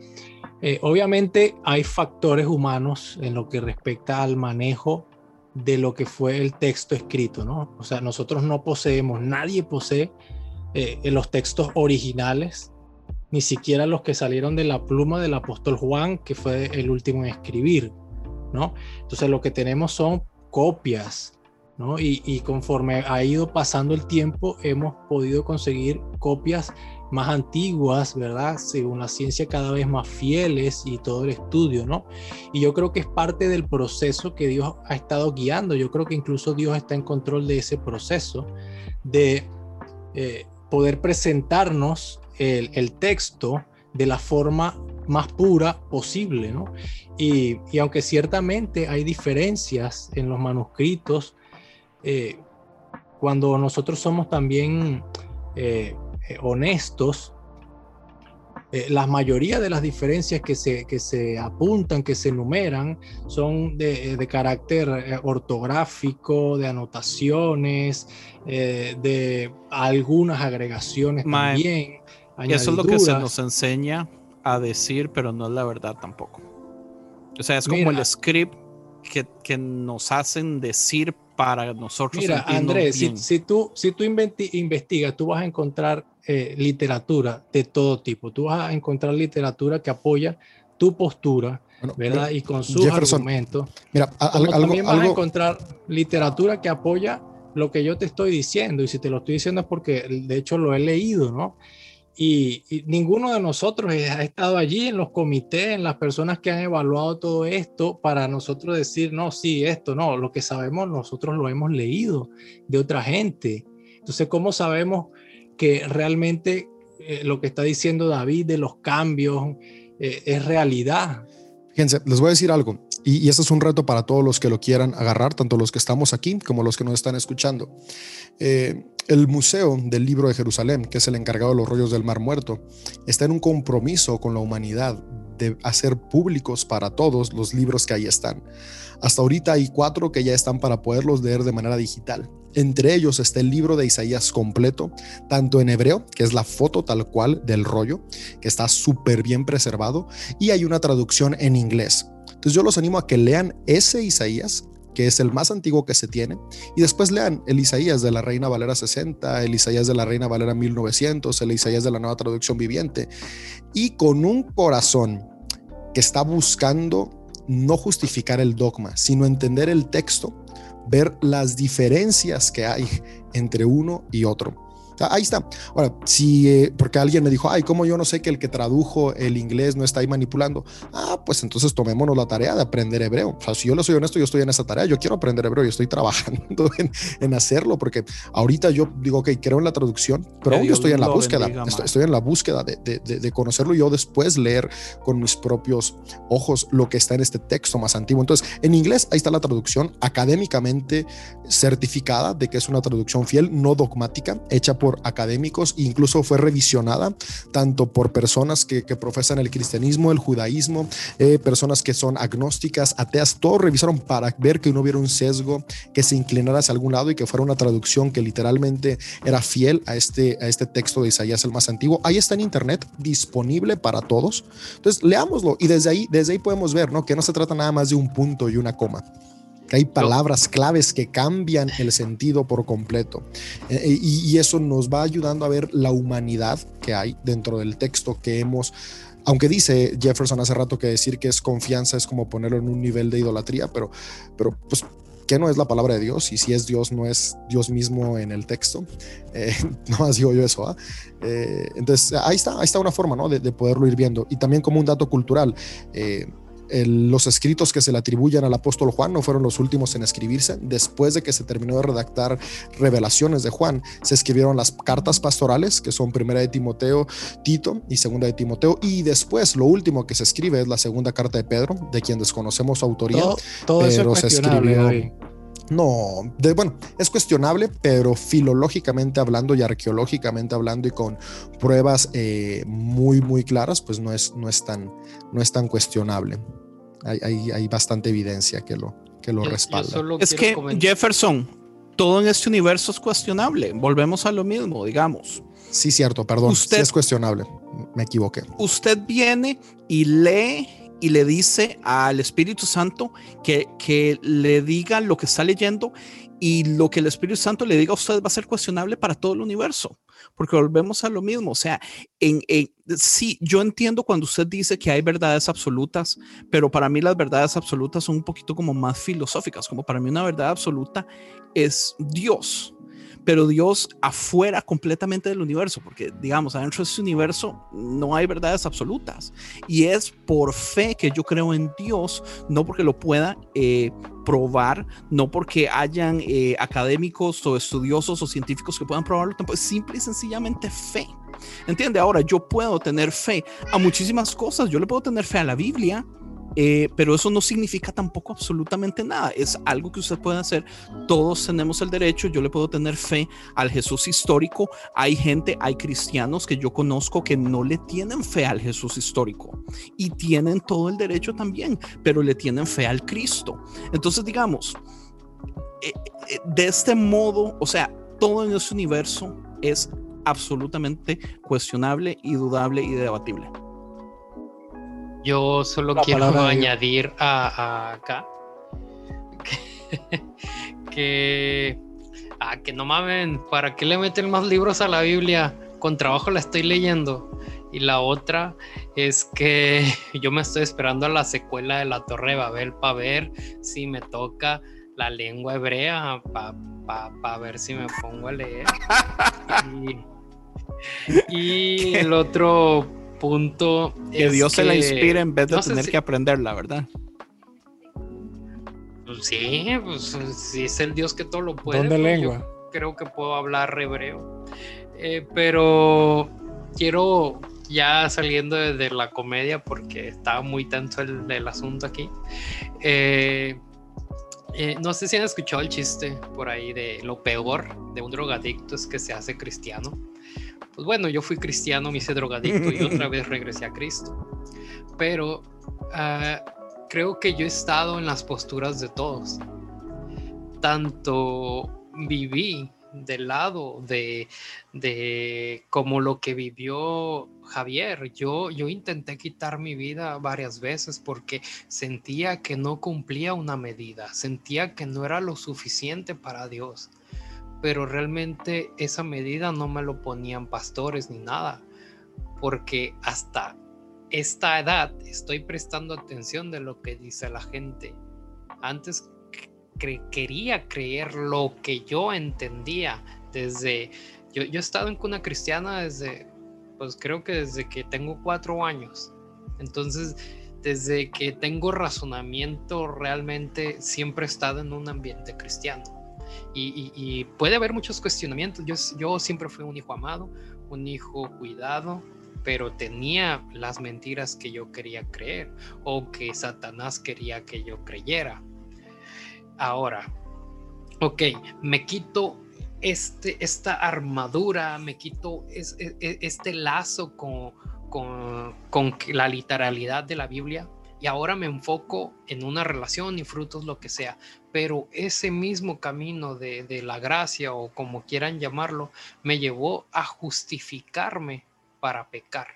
[SPEAKER 1] Eh, obviamente hay factores humanos en lo que respecta al manejo de lo que fue el texto escrito, ¿no? O sea, nosotros no poseemos, nadie posee eh, los textos originales, ni siquiera los que salieron de la pluma del apóstol Juan, que fue el último en escribir, ¿no? Entonces lo que tenemos son copias, ¿no? Y, conforme ha ido pasando el tiempo, hemos podido conseguir copias más antiguas, ¿verdad? Según la ciencia cada vez más fieles y todo el estudio, ¿no? Y yo creo que es parte del proceso que Dios ha estado guiando. Yo creo que incluso Dios está en control de ese proceso de eh, poder presentarnos el, texto de la forma más pura posible, ¿no? Y, aunque ciertamente hay diferencias en los manuscritos, eh, cuando nosotros somos también eh, eh, honestos, eh, la mayoría de las diferencias que se, que se apuntan, que se enumeran, son de, eh, carácter ortográfico, de anotaciones, de algunas agregaciones también.
[SPEAKER 5] Y eso es lo que se nos enseña a decir, pero no es la verdad tampoco. O sea, es como el script que, que nos hacen decir para nosotros.
[SPEAKER 1] Mira, Andrés, si, si, tú, si tú investigas, tú vas a encontrar eh, literatura de todo tipo. Tú vas a encontrar literatura que apoya tu postura, ¿verdad? Y con sus argumentos. Mira, algo, también vas a encontrar literatura que apoya lo que yo te estoy diciendo. Y si te lo estoy diciendo es porque de hecho lo he leído, ¿no? Y, ninguno de nosotros ha estado allí en los comités, en las personas que han evaluado todo esto para nosotros decir, no, sí, esto, no, lo que sabemos nosotros lo hemos leído de otra gente. Entonces, ¿cómo sabemos que realmente eh, lo que está diciendo David de los cambios eh, es realidad.
[SPEAKER 4] Fíjense, les voy a decir algo, y, y, este es un reto para todos los que lo quieran agarrar, tanto los que estamos aquí como los que nos están escuchando. Eh, el Museo del Libro de Jerusalén, que es el encargado de los rollos del Mar Muerto, está en un compromiso con la humanidad de hacer públicos para todos los libros que ahí están. Hasta ahorita hay cuatro que ya están para poderlos leer de manera digital. Entre ellos está el libro de Isaías completo, tanto en hebreo, que es la foto tal cual del rollo, que está súper bien preservado, y hay una traducción en inglés. Entonces yo los animo a que lean ese Isaías, que es el más antiguo que se tiene, y después lean el Isaías de la Reina Valera 60, el de la Reina Valera 1900, el Isaías de la nueva traducción viviente, y con un corazón que está buscando no justificar el dogma, sino entender el texto, ver las diferencias que hay entre uno y otro ahí está. Ahora, si, eh, porque alguien me dijo, ay, ¿cómo yo no sé que el que tradujo el inglés no está ahí manipulando? Ah, pues entonces tomémonos la tarea de aprender hebreo. O sea, si yo lo soy honesto, yo estoy en esa tarea, yo quiero aprender hebreo y estoy trabajando en, hacerlo, porque ahorita yo digo, ok, creo en la traducción, pero yo estoy en la búsqueda, estoy, en la búsqueda de, de, de, conocerlo y yo después leer con mis propios ojos lo que está en este texto más antiguo. Entonces, en inglés, ahí está la traducción académicamente certificada de que es una traducción fiel, no dogmática, hecha por por académicos, incluso fue revisionada tanto por personas que, profesan el cristianismo, el judaísmo, eh, personas que son agnósticas, ateas, todos revisaron para ver que no hubiera un sesgo, que se inclinara hacia algún lado y que fuera una traducción que literalmente era fiel a este, a este texto de Isaías el más antiguo. Ahí está en internet, disponible para todos. Entonces, leámoslo y desde ahí, desde ahí podemos ver, ¿no? Que no se trata nada más de un punto y una coma que hay palabras claves que cambian el sentido por completo. Eh, eh, y, eso nos va ayudando a ver la humanidad que hay dentro del texto que hemos aunque dice Jefferson hace rato que decir que es confianza es como ponerlo en un nivel de idolatría, pero, pero pues, ¿qué no es la palabra de Dios? Y si es Dios, no es Dios mismo en el texto. Eh, no más digo yo eso. ¿ah? entonces, ahí está, ahí está una forma ¿no? de, de, poderlo ir viendo. Y también como un dato cultural los escritos que se le atribuyen al apóstol Juan no fueron los últimos en escribirse. Después de que se terminó de redactar revelaciones de Juan, se escribieron las cartas pastorales, que son primera de Timoteo, Tito y segunda de Timoteo. Y después lo último que se escribe es la segunda carta de Pedro, de quien desconocemos su autoría.
[SPEAKER 1] Todo, eso se escribió
[SPEAKER 4] No, de, bueno, es cuestionable, pero filológicamente hablando y arqueológicamente hablando y con pruebas eh, muy, muy claras, pues no es, no es, tan, no es tan cuestionable. Hay, hay, bastante evidencia que lo, que lo respalda.
[SPEAKER 5] es que Jefferson, todo en este universo es cuestionable. Volvemos a lo mismo, digamos.
[SPEAKER 4] Sí, cierto, perdón. Usted, es cuestionable. Me equivoqué.
[SPEAKER 5] Usted viene y lee y le dice al Espíritu Santo que, que le diga lo que está leyendo y lo que el Espíritu Santo le diga a usted va a ser cuestionable para todo el universo, porque volvemos a lo mismo. O sea, en, sí, yo entiendo cuando usted dice que hay verdades absolutas, pero para mí las verdades absolutas son un poquito como más filosóficas, como para mí una verdad absoluta es Dios pero Dios afuera completamente del universo, porque digamos, adentro de ese universo no hay verdades absolutas. Y es por fe que yo creo en Dios, no porque lo pueda eh, probar, no porque hayan eh, académicos o estudiosos o científicos que puedan probarlo, es simple y sencillamente fe. ¿Entiende? Ahora yo puedo tener fe a muchísimas cosas, yo le puedo tener fe a la Biblia, eh, pero eso no significa tampoco absolutamente nada. Es algo que usted puede hacer. Todos tenemos el derecho. Yo le puedo tener fe al Jesús histórico. Hay gente, hay cristianos que yo conozco que no le tienen fe al Jesús histórico y tienen todo el derecho también, pero le tienen fe al Cristo. Entonces, digamos, eh, eh, de este modo, o sea, todo en este universo es absolutamente cuestionable y dudable y debatible.
[SPEAKER 2] Yo solo quiero añadir a, acá que, ah, que no mamen, ¿para qué le meten más libros a la Biblia? Con trabajo la estoy leyendo. Y la otra es que yo me estoy esperando a la secuela de la Torre de Babel para ver si me toca la lengua hebrea, para ver si me pongo a leer. y el otro punto.
[SPEAKER 5] Que Dios se la inspire en vez de tener que aprenderla, ¿verdad?
[SPEAKER 2] Pues sí, pues si es el Dios que todo lo puede.
[SPEAKER 1] ¿Dónde pues, lengua?
[SPEAKER 2] creo que puedo hablar hebreo. Eh, pero quiero ya saliendo de, la comedia porque estaba muy tenso el, el asunto aquí. Eh, eh, no sé si han escuchado el chiste por ahí de lo peor de un drogadicto es que se hace cristiano pues bueno, yo fui cristiano, me hice drogadicto y otra vez regresé a Cristo. Pero ah, creo que yo he estado en las posturas de todos. Tanto viví del lado de, de como lo que vivió Javier. Yo, yo intenté quitar mi vida varias veces porque sentía que no cumplía una medida, sentía que no era lo suficiente para Dios pero realmente esa medida no me lo ponían pastores ni nada, porque hasta esta edad estoy prestando atención de lo que dice la gente. Antes quería creer lo que yo entendía desde... Yo, yo he estado en cuna cristiana desde, pues creo que desde que tengo cuatro años. Entonces, desde que tengo razonamiento, realmente siempre he estado en un ambiente cristiano y, puede haber muchos cuestionamientos. Yo, siempre fui un hijo amado, un hijo cuidado, pero tenía las mentiras que yo quería creer o que Satanás quería que yo creyera. Ahora, ok, me quito este, esta armadura, me quito e, e, este lazo con, con, con la literalidad de la Biblia y ahora me enfoco en una relación y frutos, lo que sea. Pero ese mismo camino de, la gracia o como quieran llamarlo, me llevó a justificarme para pecar,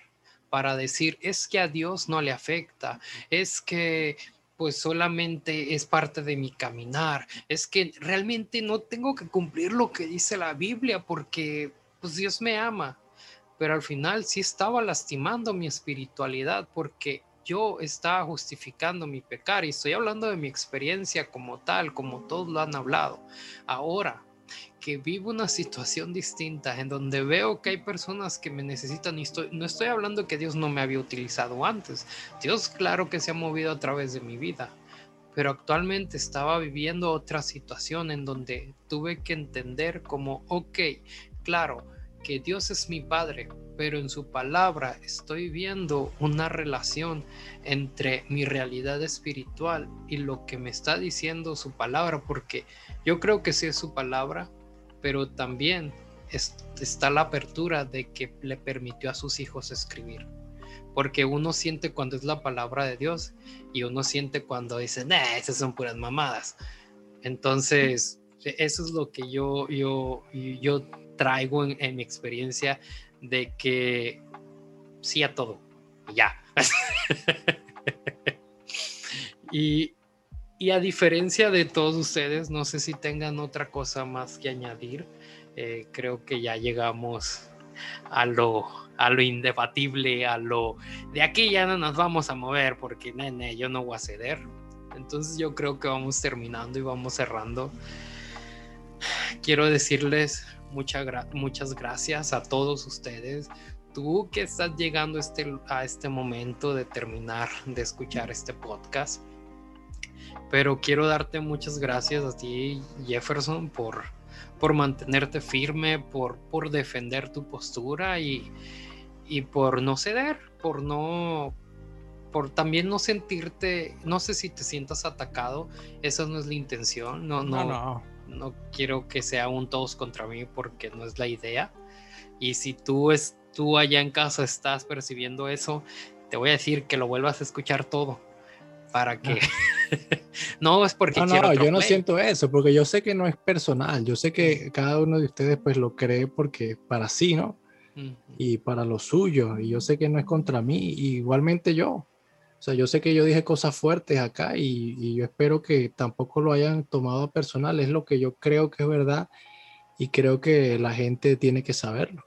[SPEAKER 2] para decir, es que a Dios no le afecta, es que pues solamente es parte de mi caminar, es que realmente no tengo que cumplir lo que dice la Biblia porque pues Dios me ama, pero al final sí estaba lastimando mi espiritualidad porque yo estaba justificando mi pecar y estoy hablando de mi experiencia como tal, como todos lo han hablado. Ahora que vivo una situación distinta en donde veo que hay personas que me necesitan y estoy, no estoy hablando que Dios no me había utilizado antes. Dios claro que se ha movido a través de mi vida, pero actualmente estaba viviendo otra situación en donde tuve que entender como, ok, claro, que Dios es mi Padre, pero en su palabra estoy viendo una relación entre mi realidad espiritual y lo que me está diciendo su palabra, porque yo creo que sí es su palabra, pero también está la apertura de que le permitió a sus hijos escribir. Porque uno siente cuando es la palabra de Dios y uno siente cuando dice, nah, esas son puras mamadas. Entonces, eso es lo que yo, yo, yo traigo en, mi experiencia de que sí a todo, ya. y, y, a diferencia de todos ustedes, no sé si tengan otra cosa más que añadir. Eh, creo que ya llegamos a lo, a lo indebatible, a lo de aquí ya no nos vamos a mover porque nene, yo no voy a ceder. Entonces yo creo que vamos terminando y vamos cerrando. Quiero decirles muchas gracias a todos ustedes. Tú que estás llegando este, a este momento de terminar de escuchar este podcast. Pero quiero darte muchas gracias a ti, Jefferson, por, por mantenerte firme, por, por defender tu postura y, y por no ceder, por no por también no sentirte, no sé si te sientas atacado, esa no es la intención, no, no, no quiero que sea un todos contra mí porque no es la idea. Y si tú, es, tú allá en casa estás percibiendo eso, te voy a decir que lo vuelvas a escuchar todo para que no es porque
[SPEAKER 1] no, no yo no siento eso porque yo sé que no es personal yo sé que cada uno de ustedes pues lo cree porque para sí no y para lo suyo y yo sé que no es contra mí igualmente yo o sea, yo sé que yo dije cosas fuertes acá y, yo espero que tampoco lo hayan tomado personal. Es lo que yo creo que es verdad y creo que la gente tiene que saberlo.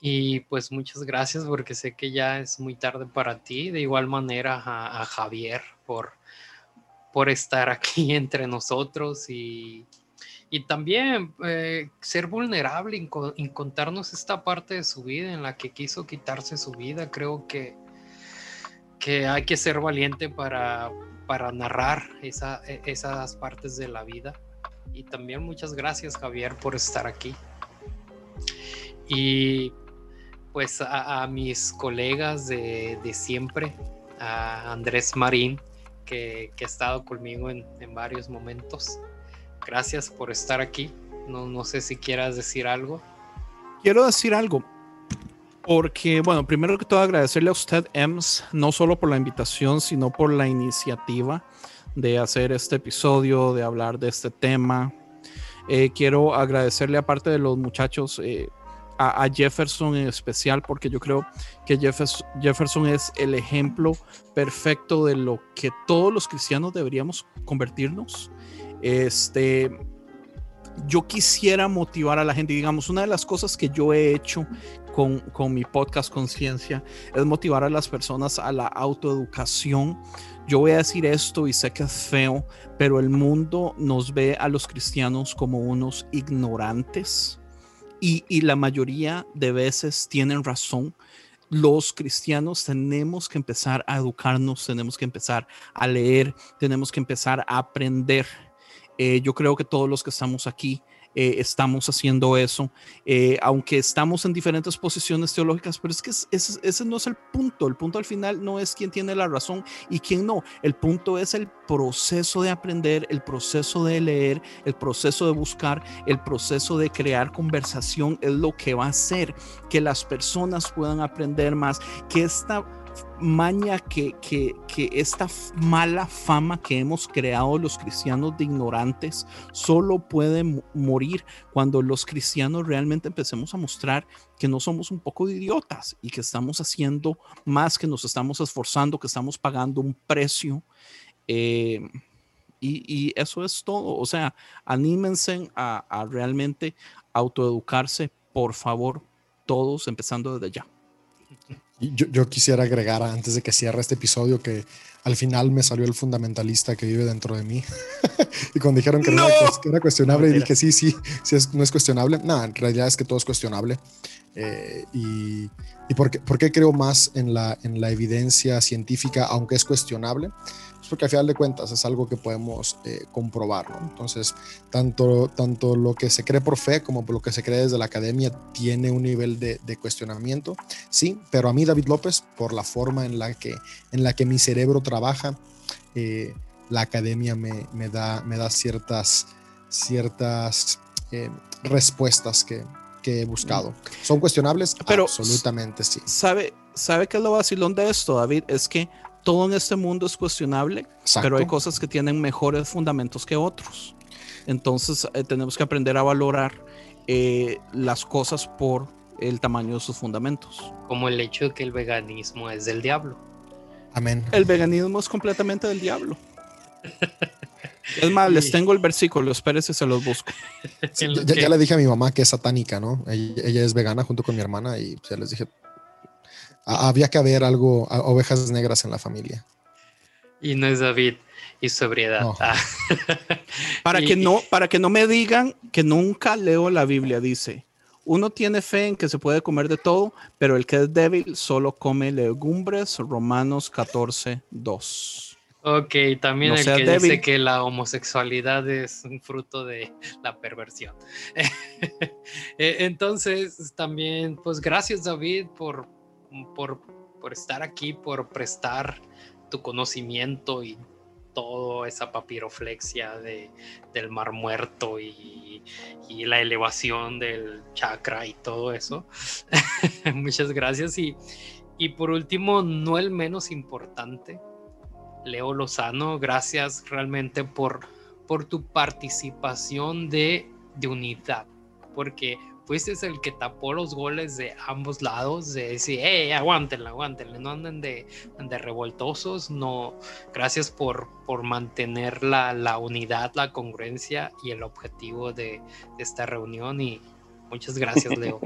[SPEAKER 2] Y pues muchas gracias porque sé que ya es muy tarde para ti. De igual manera a, Javier por, por estar aquí entre nosotros y, también eh, ser vulnerable y contarnos esta parte de su vida en la que quiso quitarse su vida. Creo que que hay que ser valiente para, para narrar esa, e, esas partes de la vida. Y también muchas gracias Javier por estar aquí. Y pues a, mis colegas de, de, siempre, a Andrés Marín, que, que ha estado conmigo en, en, varios momentos. Gracias por estar aquí. No, no sé si quieras decir algo.
[SPEAKER 5] Quiero decir algo. Porque, bueno, primero que todo agradecerle a usted, Ems, no solo por la invitación, sino por la iniciativa de hacer este episodio, de hablar de este tema. Eh, quiero agradecerle, aparte de los muchachos, eh, a, Jefferson en especial, porque yo creo que Jefferson es el ejemplo perfecto de lo que todos los cristianos deberíamos convertirnos. Este, yo quisiera motivar a la gente, digamos, una de las cosas que yo he hecho con, con mi podcast Conciencia es motivar a las personas a la autoeducación. Yo voy a decir esto y sé que es feo, pero el mundo nos ve a los cristianos como unos ignorantes y, y la mayoría de veces tienen razón los cristianos tenemos que empezar a educarnos, tenemos que empezar a leer, tenemos que empezar a aprender. Eh, yo creo que todos los que estamos aquí eh, estamos haciendo eso, eh, aunque estamos en diferentes posiciones teológicas, pero es que ese, no es el punto. El punto al final no es quién tiene la razón y quién no. El punto es el proceso de aprender, el proceso de leer, el proceso de buscar, el proceso de crear conversación es lo que va a hacer que las personas puedan aprender más, que esta maña que, que, que, esta mala fama que hemos creado los cristianos de ignorantes solo puede morir cuando los cristianos realmente empecemos a mostrar que no somos un poco de idiotas y que estamos haciendo más, que nos estamos esforzando, que estamos pagando un precio. Eh, y, eso es todo. O sea, anímense a, a realmente autoeducarse, por favor, todos empezando desde ya.
[SPEAKER 4] Yo, quisiera agregar antes de que cierre este episodio que al final me salió el fundamentalista que vive dentro de mí. y cuando dijeron que, no. era, cuestionable, y dije, sí, sí, sí es, no es cuestionable. No, en realidad es que todo es cuestionable. Eh, y y por, qué, por, qué, creo más en la, en la evidencia científica, aunque es cuestionable? Porque al final de cuentas es algo que podemos eh, comprobar, ¿no? Entonces, tanto, tanto lo que se cree por fe como lo que se cree desde la academia tiene un nivel de, cuestionamiento, sí, pero a mí David López, por la forma en la que, en la que mi cerebro trabaja, eh, la academia me, me, da, me da ciertas, ciertas eh, respuestas que, que, he buscado. ¿Son cuestionables?
[SPEAKER 5] Pero,
[SPEAKER 4] Absolutamente sí.
[SPEAKER 5] ¿Sabe, ¿Sabe qué es lo vacilón de esto, David? Es que todo en este mundo es cuestionable, pero hay cosas que tienen mejores fundamentos que otros. Entonces eh, tenemos que aprender a valorar eh, las cosas por el tamaño de sus fundamentos.
[SPEAKER 2] Como el hecho de que el veganismo es del diablo.
[SPEAKER 4] Amén.
[SPEAKER 5] El veganismo es completamente del diablo. Es más, les tengo el versículo, espérense, se los busco.
[SPEAKER 4] ya, le dije a mi mamá que es satánica, ¿no? Ella, es vegana junto con mi hermana y ya les dije, había que haber algo, ovejas negras en la familia.
[SPEAKER 2] Y no es David y sobriedad. Ah.
[SPEAKER 5] para, que no, para que no me digan que nunca leo la Biblia, dice. Uno tiene fe en que se puede comer de todo, pero el que es débil solo come legumbres. Romanos 14, 2.
[SPEAKER 2] Ok, también el que dice que la homosexualidad es un fruto de la perversión. Eh, entonces, también, pues gracias David por, por, por, estar aquí, por prestar tu conocimiento y toda esa papiroflexia de, del mar muerto y, y, la elevación del chakra y todo eso. Muchas gracias. Y, y por último, no el menos importante, Leo Lozano, gracias realmente por, por tu participación de, de unidad, porque fuiste el que tapó los goles de ambos lados, de decir, hey, aguántenla, aguántenla, no anden de, de revoltosos, no, gracias por, por mantener la, la, unidad, la congruencia y el objetivo de, de esta reunión y muchas gracias, Leo.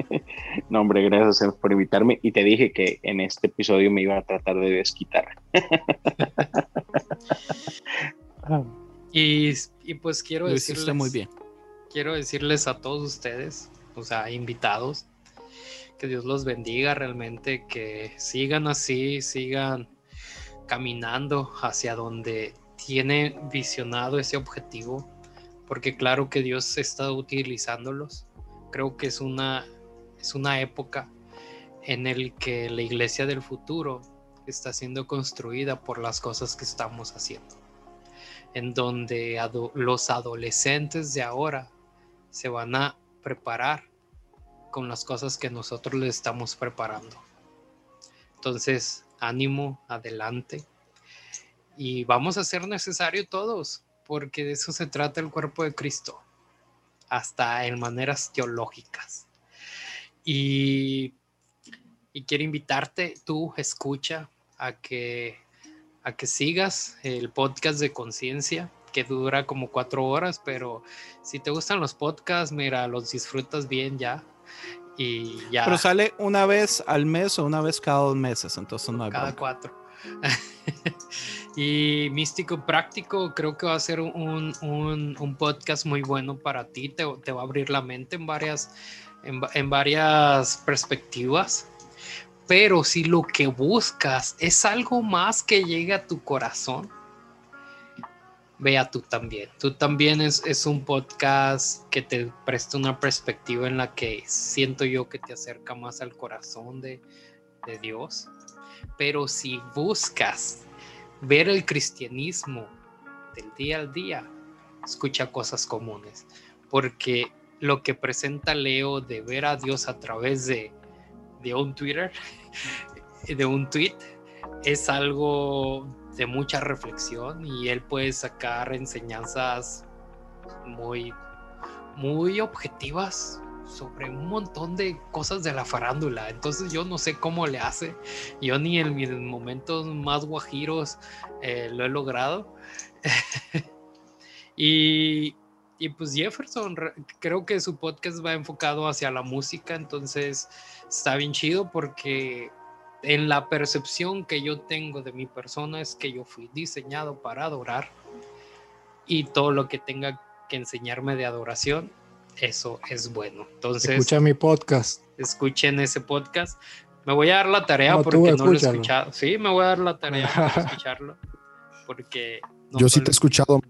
[SPEAKER 7] no, hombre, gracias por invitarme y te dije que en este episodio me iba a tratar de desquitar.
[SPEAKER 2] y, y, pues quiero decirles
[SPEAKER 5] muy bien.
[SPEAKER 2] Quiero decirles a todos ustedes, o sea, invitados, que Dios los bendiga realmente, que sigan así, sigan caminando hacia donde tiene visionado ese objetivo, porque claro que Dios está utilizándolos. Creo que es una, es una época en el que la iglesia del futuro está siendo construida por las cosas que estamos haciendo, en donde los adolescentes de ahora se van a preparar con las cosas que nosotros les estamos preparando. Entonces, ánimo, adelante. Y vamos a ser necesario todos, porque de eso se trata el cuerpo de Cristo, hasta en maneras teológicas. Y, y quiero invitarte, tú escucha, a que, a que sigas el podcast de conciencia que dura como cuatro horas, pero si te gustan los podcasts, mira, los disfrutas bien ya. Y ya.
[SPEAKER 5] Pero sale una vez al mes o una vez cada dos meses, entonces no hay
[SPEAKER 2] Cada cuatro. y Místico Práctico creo que va a ser un, un, un podcast muy bueno para ti, te, te, va a abrir la mente en varias, en, en varias perspectivas pero si lo que buscas es algo más que llegue a tu corazón, vea tú también. Tú también es, es, un podcast que te presta una perspectiva en la que siento yo que te acerca más al corazón de, de Dios. Pero si buscas ver el cristianismo del día al día, escucha cosas comunes. Porque lo que presenta Leo de ver a Dios a través de, de un Twitter de un tweet es algo de mucha reflexión y él puede sacar enseñanzas muy, muy objetivas sobre un montón de cosas de la farándula. Entonces yo no sé cómo le hace. Yo ni en mis momentos más guajiros eh, lo he logrado. y, y pues Jefferson, creo que su podcast va enfocado hacia la música, entonces está bien chido porque en la percepción que yo tengo de mi persona es que yo fui diseñado para adorar y todo lo que tenga que enseñarme de adoración, eso es bueno. Entonces,
[SPEAKER 1] escucha mi podcast.
[SPEAKER 2] Escuchen ese podcast. Me voy a dar la tarea porque no lo he escuchado. Sí, me voy a dar la tarea de escucharlo porque...
[SPEAKER 4] Yo sí te he escuchado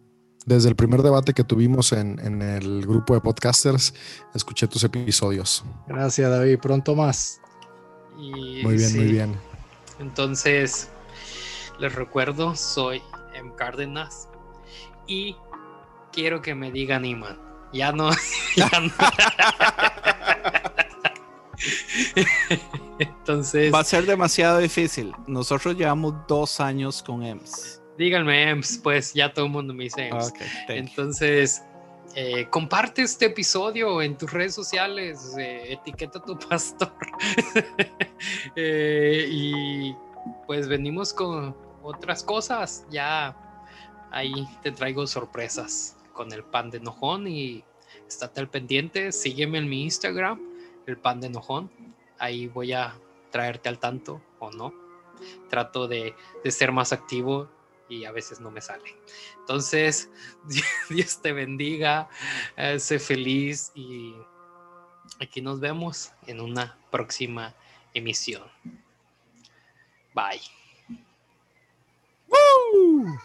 [SPEAKER 4] desde el primer debate que tuvimos en, en, el grupo de podcasters, escuché tus episodios.
[SPEAKER 1] Gracias, David. Pronto más.
[SPEAKER 4] Muy bien, muy bien.
[SPEAKER 2] Entonces, les recuerdo, soy M. Cárdenas y quiero que me digan Iman. Ya no. Ya no. Entonces.
[SPEAKER 5] Va a ser demasiado difícil. Nosotros llevamos dos años con EMS.
[SPEAKER 2] Díganme EMS, pues ya todo el mundo me dice EMS. Entonces, eh, comparte este episodio en tus redes sociales, eh, etiqueta a tu pastor. Eh, y pues venimos con otras cosas. Ya ahí te traigo sorpresas con el pan de nojón y estate al pendiente. Sígueme en mi Instagram, el pan de nojón. Ahí voy a traerte al tanto o no. Trato de, de ser más activo y a veces no me sale. Entonces, Dios te bendiga, eh, sé feliz y aquí nos vemos en una próxima emisión. Bye. Woo!